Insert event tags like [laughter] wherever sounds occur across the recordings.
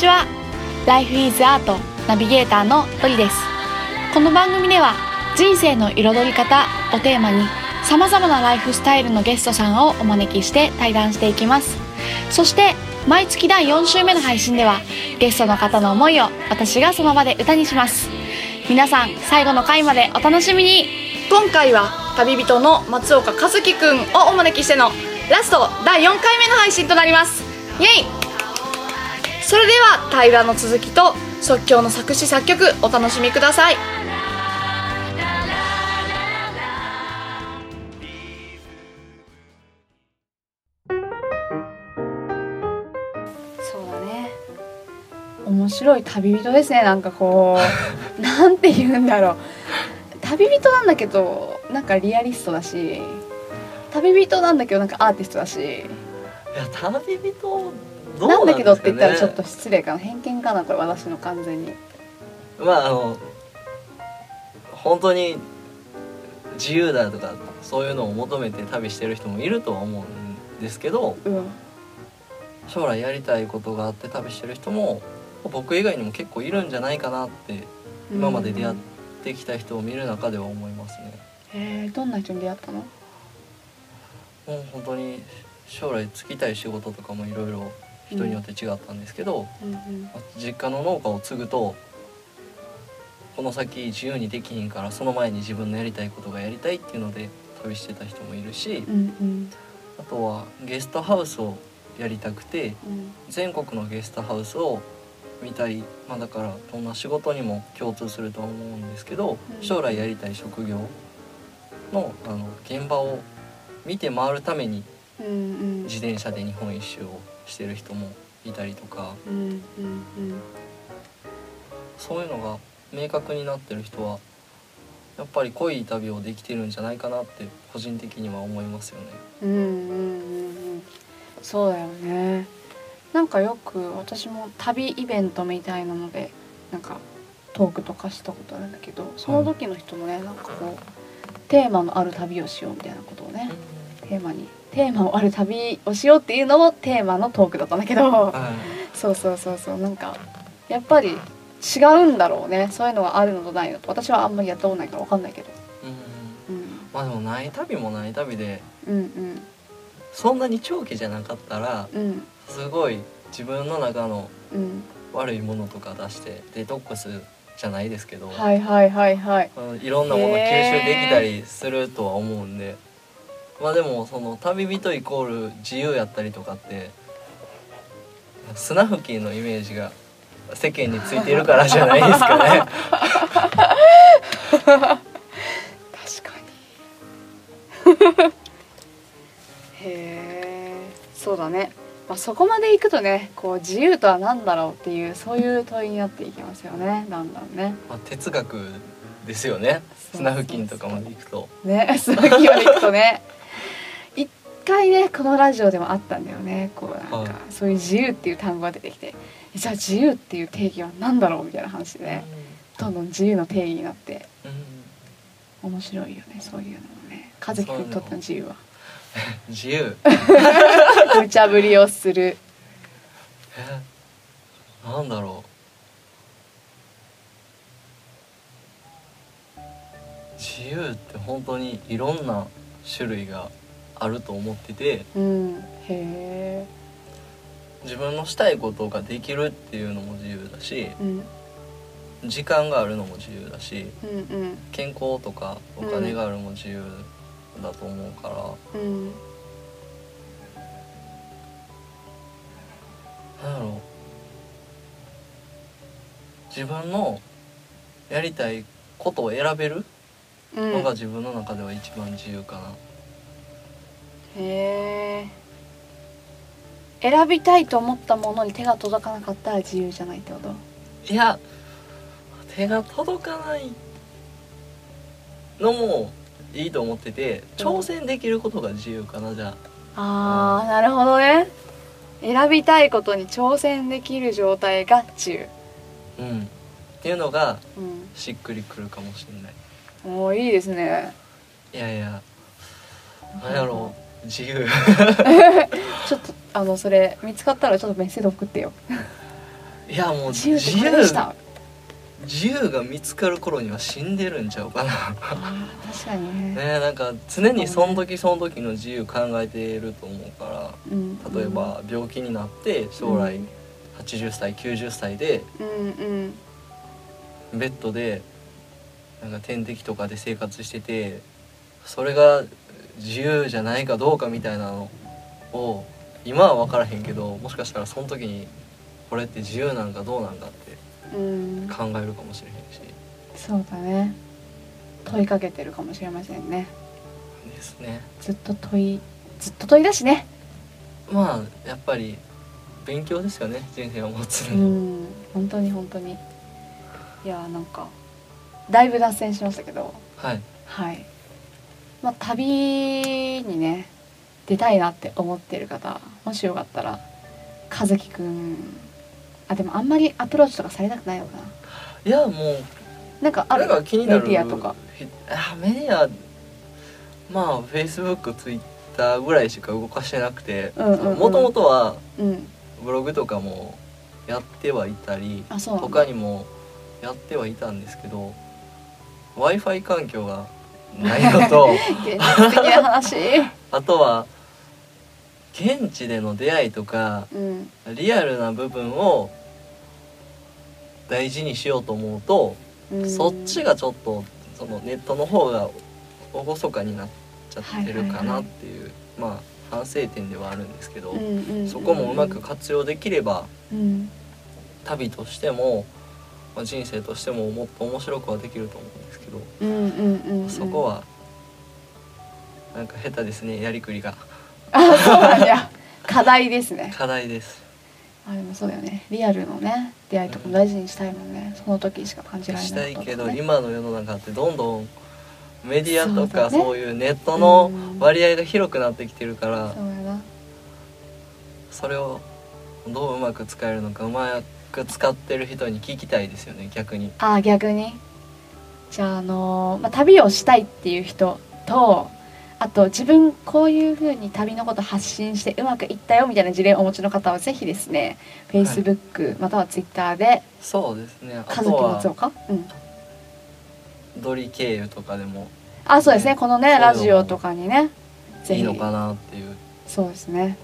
ちは。Life is Art ナビゲーターのドリです。この番組では人生の彩り方をテーマにさまざまなライフスタイルのゲストさんをお招きして対談していきます。そして毎月第4週目の配信ではゲストの方の思いを私がその場で歌にします。皆さん最後の回までお楽しみに。今回は旅人の松岡和樹くんをお招きしてのラスト第4回目の配信となります。イエイ！それでは対談の続きと即興の作詞作曲お楽しみください。そうだね。面白い旅人ですねなんかこう。[laughs] なんて言うんだろう。旅人なんだけどなんかリアリストだし。旅人なんだけどなんかアーティストだし。いや旅人なんだけどって言ったらちょっと失礼かな偏見かなこれ私の完全に。まああの本当に自由だとかそういうのを求めて旅してる人もいるとは思うんですけどうん。将来やりたいことがあって旅してる人も僕以外にも結構いるんじゃないかなって今まで出会ってきた人を見る中では思いますね。へえどんな人に出会ったの？もう本当に将来就きたい仕事とかもいろいろ人によって違ったんですけど、うんうん実家の農家を継ぐとこの先自由にできひんからその前に自分のやりたいことがやりたいっていうので旅してた人もいるしうんうん。あとはゲストハウスをやりたくてうん全国のゲストハウスを見たい。まあだからどんな仕事にも共通するとは思うんですけどうん将来やりたい職業のあの現場を見て回るために自転車で日本一周をしてる人もいたりとか。うんうんうん。そういうのが明確になってる人はやっぱり濃い旅をできてるんじゃないかなって個人的には思いますよね。うんうんうんうん。そうだよね。なんかよく私も旅イベントみたいなのでなんかトークとかしたことあるんだけどその時の人もねなんかこうテーマのある旅をしようみたいなことをねテーマにテーマのある旅をしようっていうのもテーマのトークだったんだけど。はい。そうそうそうそう。なんかやっぱり違うんだろうね。そういうのがあるのとないのと。私はあんまりやったことないから分かんないけど。うんうん。まあでもない旅もない旅でうんうん。そんなに長期じゃなかったらうん。すごい自分の中のうん。悪いものとか出してデトックスじゃないですけど、はいはいはいはい。いろんなもの吸収できたりするとは思うんで、まあでもその旅人イコール自由やったりとかって砂吹きのイメージが世間についているからじゃないですかね。[laughs] 確かにへえそうだね、まあ、そこまでいくとねこう自由とは何だろうっていうそういう問いになっていきますよねだんだんねまあ哲学ですよね。砂吹きとかまで行くと。ねすごいまでいくとね一回ねこのラジオでもあったんだよね。こうなんか、はい。そういう自由っていう単語が出てきてじゃあ自由っていう定義は何だろうみたいな話でね。どんどん自由の定義になってうん。面白いよねそういうのもね。和樹君にとっての自由は。[laughs] 自由。[laughs] 無茶ぶりをする。えなんだろう。自由って本当にいろんな種類があると思っててうんへえ自分のしたいことができるっていうのも自由だしうん時間があるのも自由だしうんうん健康とかお金があるのも自由だと思うから、うんなんだろう。自分のやりたいことを選べるうん。のが自分の中では一番自由かな。へえ選びたいと思ったものに手が届かなかったら自由じゃないってこと？いや手が届かないのもいいと思ってて挑戦できることが自由かなじゃあ。あーなるほどね。選びたいことに挑戦できる状態が自由。うん。っていうのがうん。しっくりくるかもしれない。おーいいですね。いやいやなんやろう自由。[laughs] ちょっとあのそれ見つかったらちょっとメッセージ送ってよ。いやもう自由自由これでした。自由が見つかる頃には死んでるんちゃうかな。確かにね。ねなんか常にその時その時の自由考えてると思うからうん例えば病気になって将来うん80歳90歳でうんうん。ベッドでなんか点滴とかで生活しててそれが自由じゃないかどうかみたいなのを今は分からへんけどもしかしたらその時にこれって自由なんかどうなんかってうん。考えるかもしれへんし。そうだね。問いかけてるかもしれませんね。ですね。ずっと問いずっと問いだしね。まあやっぱり勉強ですよね。人生を持つうん。本当に本当に。いやなんかだいぶ脱線しましたけど。はい。はいまあ旅にね出たいなって思ってる方もしよかったら和樹くんあでもあんまりアプローチとかされたくないのかな。いやもうなんかある？なんか気になるメディアとか？ひあメディアまあフェイスブックツイッターぐらいしか動かしてなくてもともとはうん。ブログとかもやってはいたりうなんだ。他にもやってはいたんですけど w i f i 環境がないのと。[laughs] あとは現地での出会いとかうん。リアルな部分を大事にしようと思うと、うん。そっちがちょっとそのネットの方が厳かになっちゃってるかなっていう、まあ反省点ではあるんですけど、うんうんうん。そこもうまく活用できればうん。旅としても、まあ、人生としてももっと面白くはできると思うんですけど、うんうんうんうん。そこはなんか下手ですねやりくりが。あそうなんだ。課題ですね。課題です。あでもそうだよね。リアルのね出会いとかも大事にしたいもんね。その時しか感じられしないたいけど、ね、今の世の中ってどんどんメディアとかそうだね。いうネットのうん。割合が広くなってきてるからそうやな。それをどううまく使えるのかうまく使ってる人に聞きたいですよね逆に。あー逆に。じゃああのーまあ、旅をしたいっていう人とあと自分こういう風に旅のこと発信してうまくいったよみたいな事例をお持ちの方はぜひですね Facebook または Twitter でそうですね「和樹あとは松岡」うん。ドリ経由とかでもあそうですね。このねラジオとかにねぜひ。いいのかなっていう。そうですね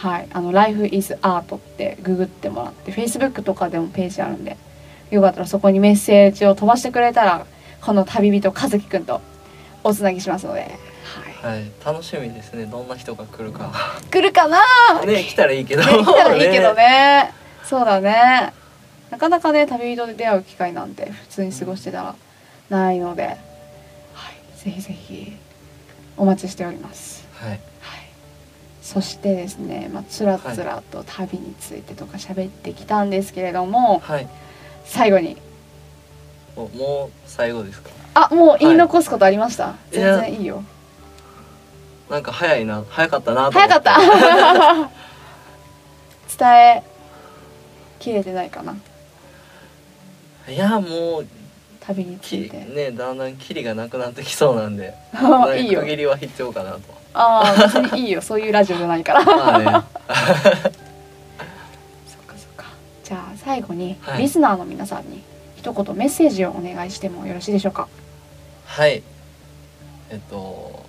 はい。あの「Life is Art」ってググってもらって Facebook とかでもページあるんでよかったらそこにメッセージを飛ばしてくれたらこの旅人和樹くんとおつなぎしますので、はい、はい。楽しみですね。どんな人が来るか。来るかなね来たらいいけど。ね来たらいいけどね。そうだね。なかなかね旅人で出会う機会なんて普通に過ごしてたらないので、はい、ぜひぜひお待ちしております。はいはい、そしてですね、まあ、つらつらと旅についてとか喋ってきたんですけれども、はい。最後に。もうもう最後ですか？あもう言い残すことありました、いや。全然いいよ。なんか早いな早かったなと思早かった。[laughs] 伝えきれてないかな。いやもう旅につきいて。ねだんだんキリがなくなってきそうなんでいいよ。区切りは必要かなと。ああ別にいいよ。そういうラジオじゃないから。[laughs] [laughs] そっかそっか。じゃあ最後に、はい。リスナーの皆さんに一言メッセージをお願いしてもよろしいでしょうか？はい。えっと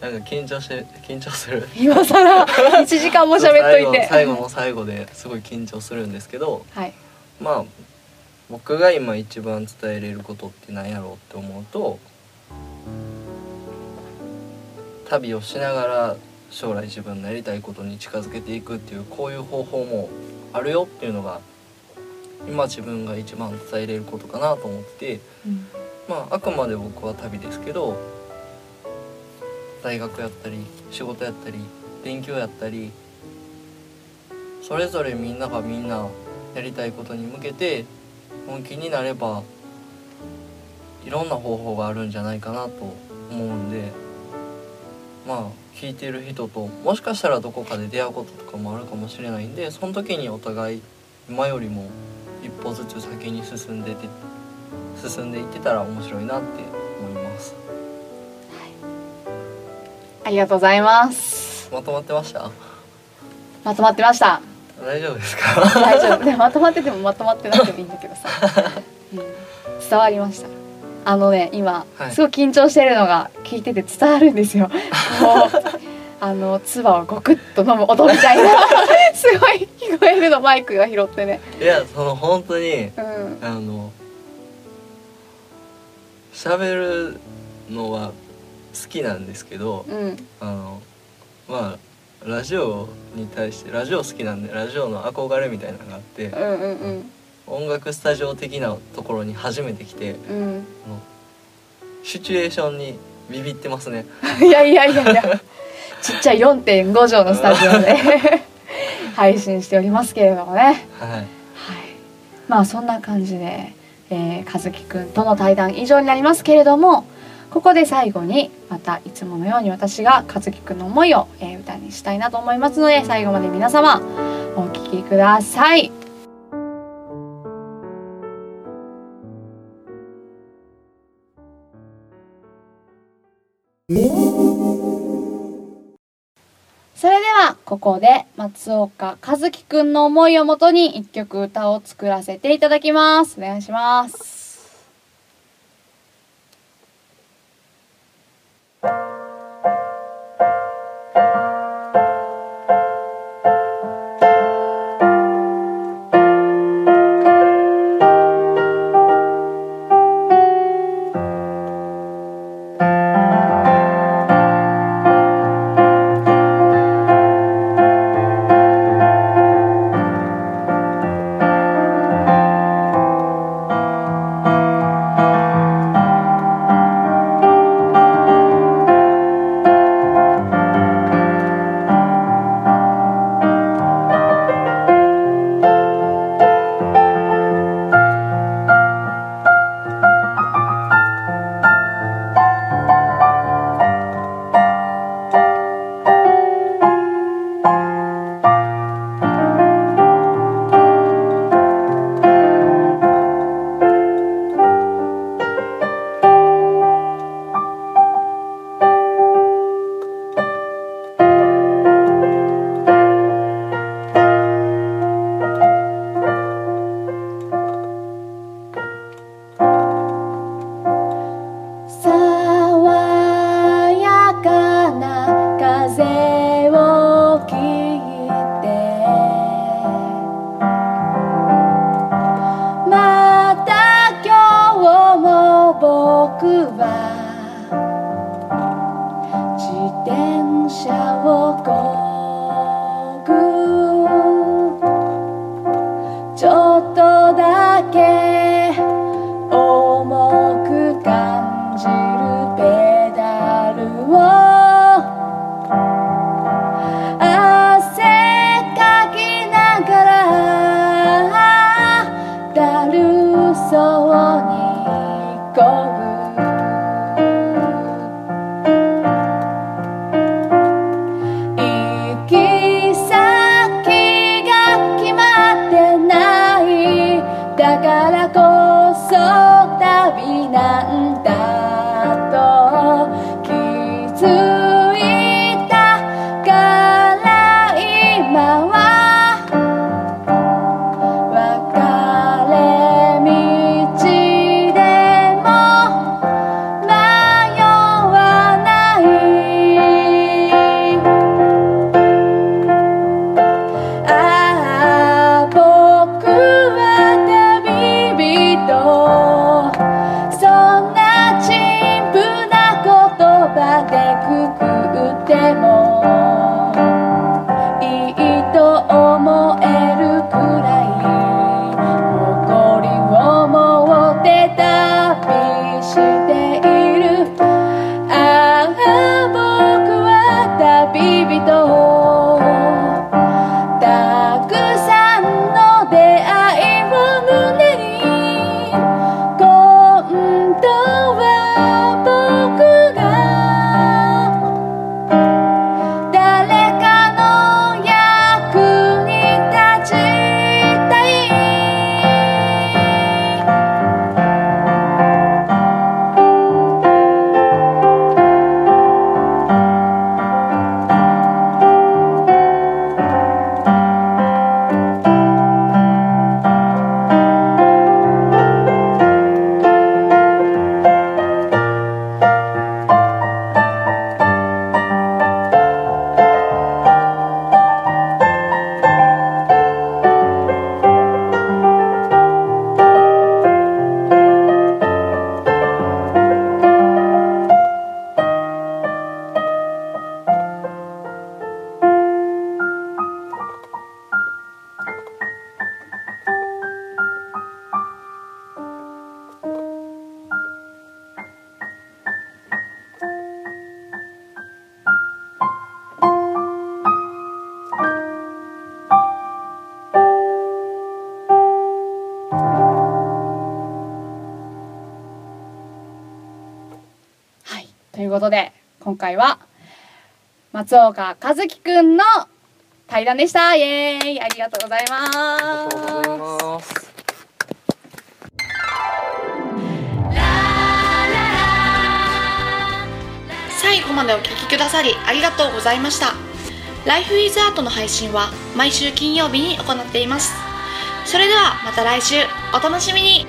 なんか緊張して緊張する。今更 [laughs] 1時間も喋っといて。最後の最後ですごい緊張するんですけどはい。まあ僕が今一番伝えれることって何やろうって思うと旅をしながら将来自分のやりたいことに近づけていくっていうこういう方法もあるよっていうのが今自分が一番伝えれることかなと思っててうん。まああくまで僕は旅ですけど大学やったり仕事やったり勉強やったりそれぞれみんながみんなやりたいことに向けて本気になればいろんな方法があるんじゃないかなと思うんでまあ聞いてる人ともしかしたらどこかで出会うこととかもあるかもしれないんでその時にお互い今よりも一歩ずつ先に進んでて進んでいってたら面白いなってありがとうございます。まとまってました？まとまってました。大丈夫ですか？大丈夫。でまとまっててもまとまってなくてもいいんだけどさ、[laughs] うん、伝わりました。あのね今、はい。すごい緊張してるのが聞いてて伝わるんですよ。[laughs] あの唾をゴクッと飲む音みたいな [laughs] すごい聞こえるのマイクが拾ってね。いやその本当にうん。あの喋るのは好きなんですけどうん。あのまあラジオに対してラジオ好きなんでラジオの憧れみたいなのがあってうんうん音楽スタジオ的なところに初めて来てうん。うんシチュエーションにビビってますね。[laughs] いやいやいやいや。ちっちゃい4.5畳のスタジオで [laughs] 配信しておりますけれどもね。はい。はい、まあそんな感じで、えー、和樹くんとの対談以上になりますけれどもここで最後にまたいつものように私が和樹くんの思いを、え歌にしたいなと思いますので最後まで皆様お聴きください。それではここで松岡和樹くんの思いをもとに一曲歌を作らせていただきますお願いしますいうことで今回は松岡和樹くんの対談でした。イエーイ。ありがとうございますありがとうございます。最後までお聞きくださりありがとうございました。Life is Art の配信は毎週金曜日に行っています。それではまた来週。お楽しみに。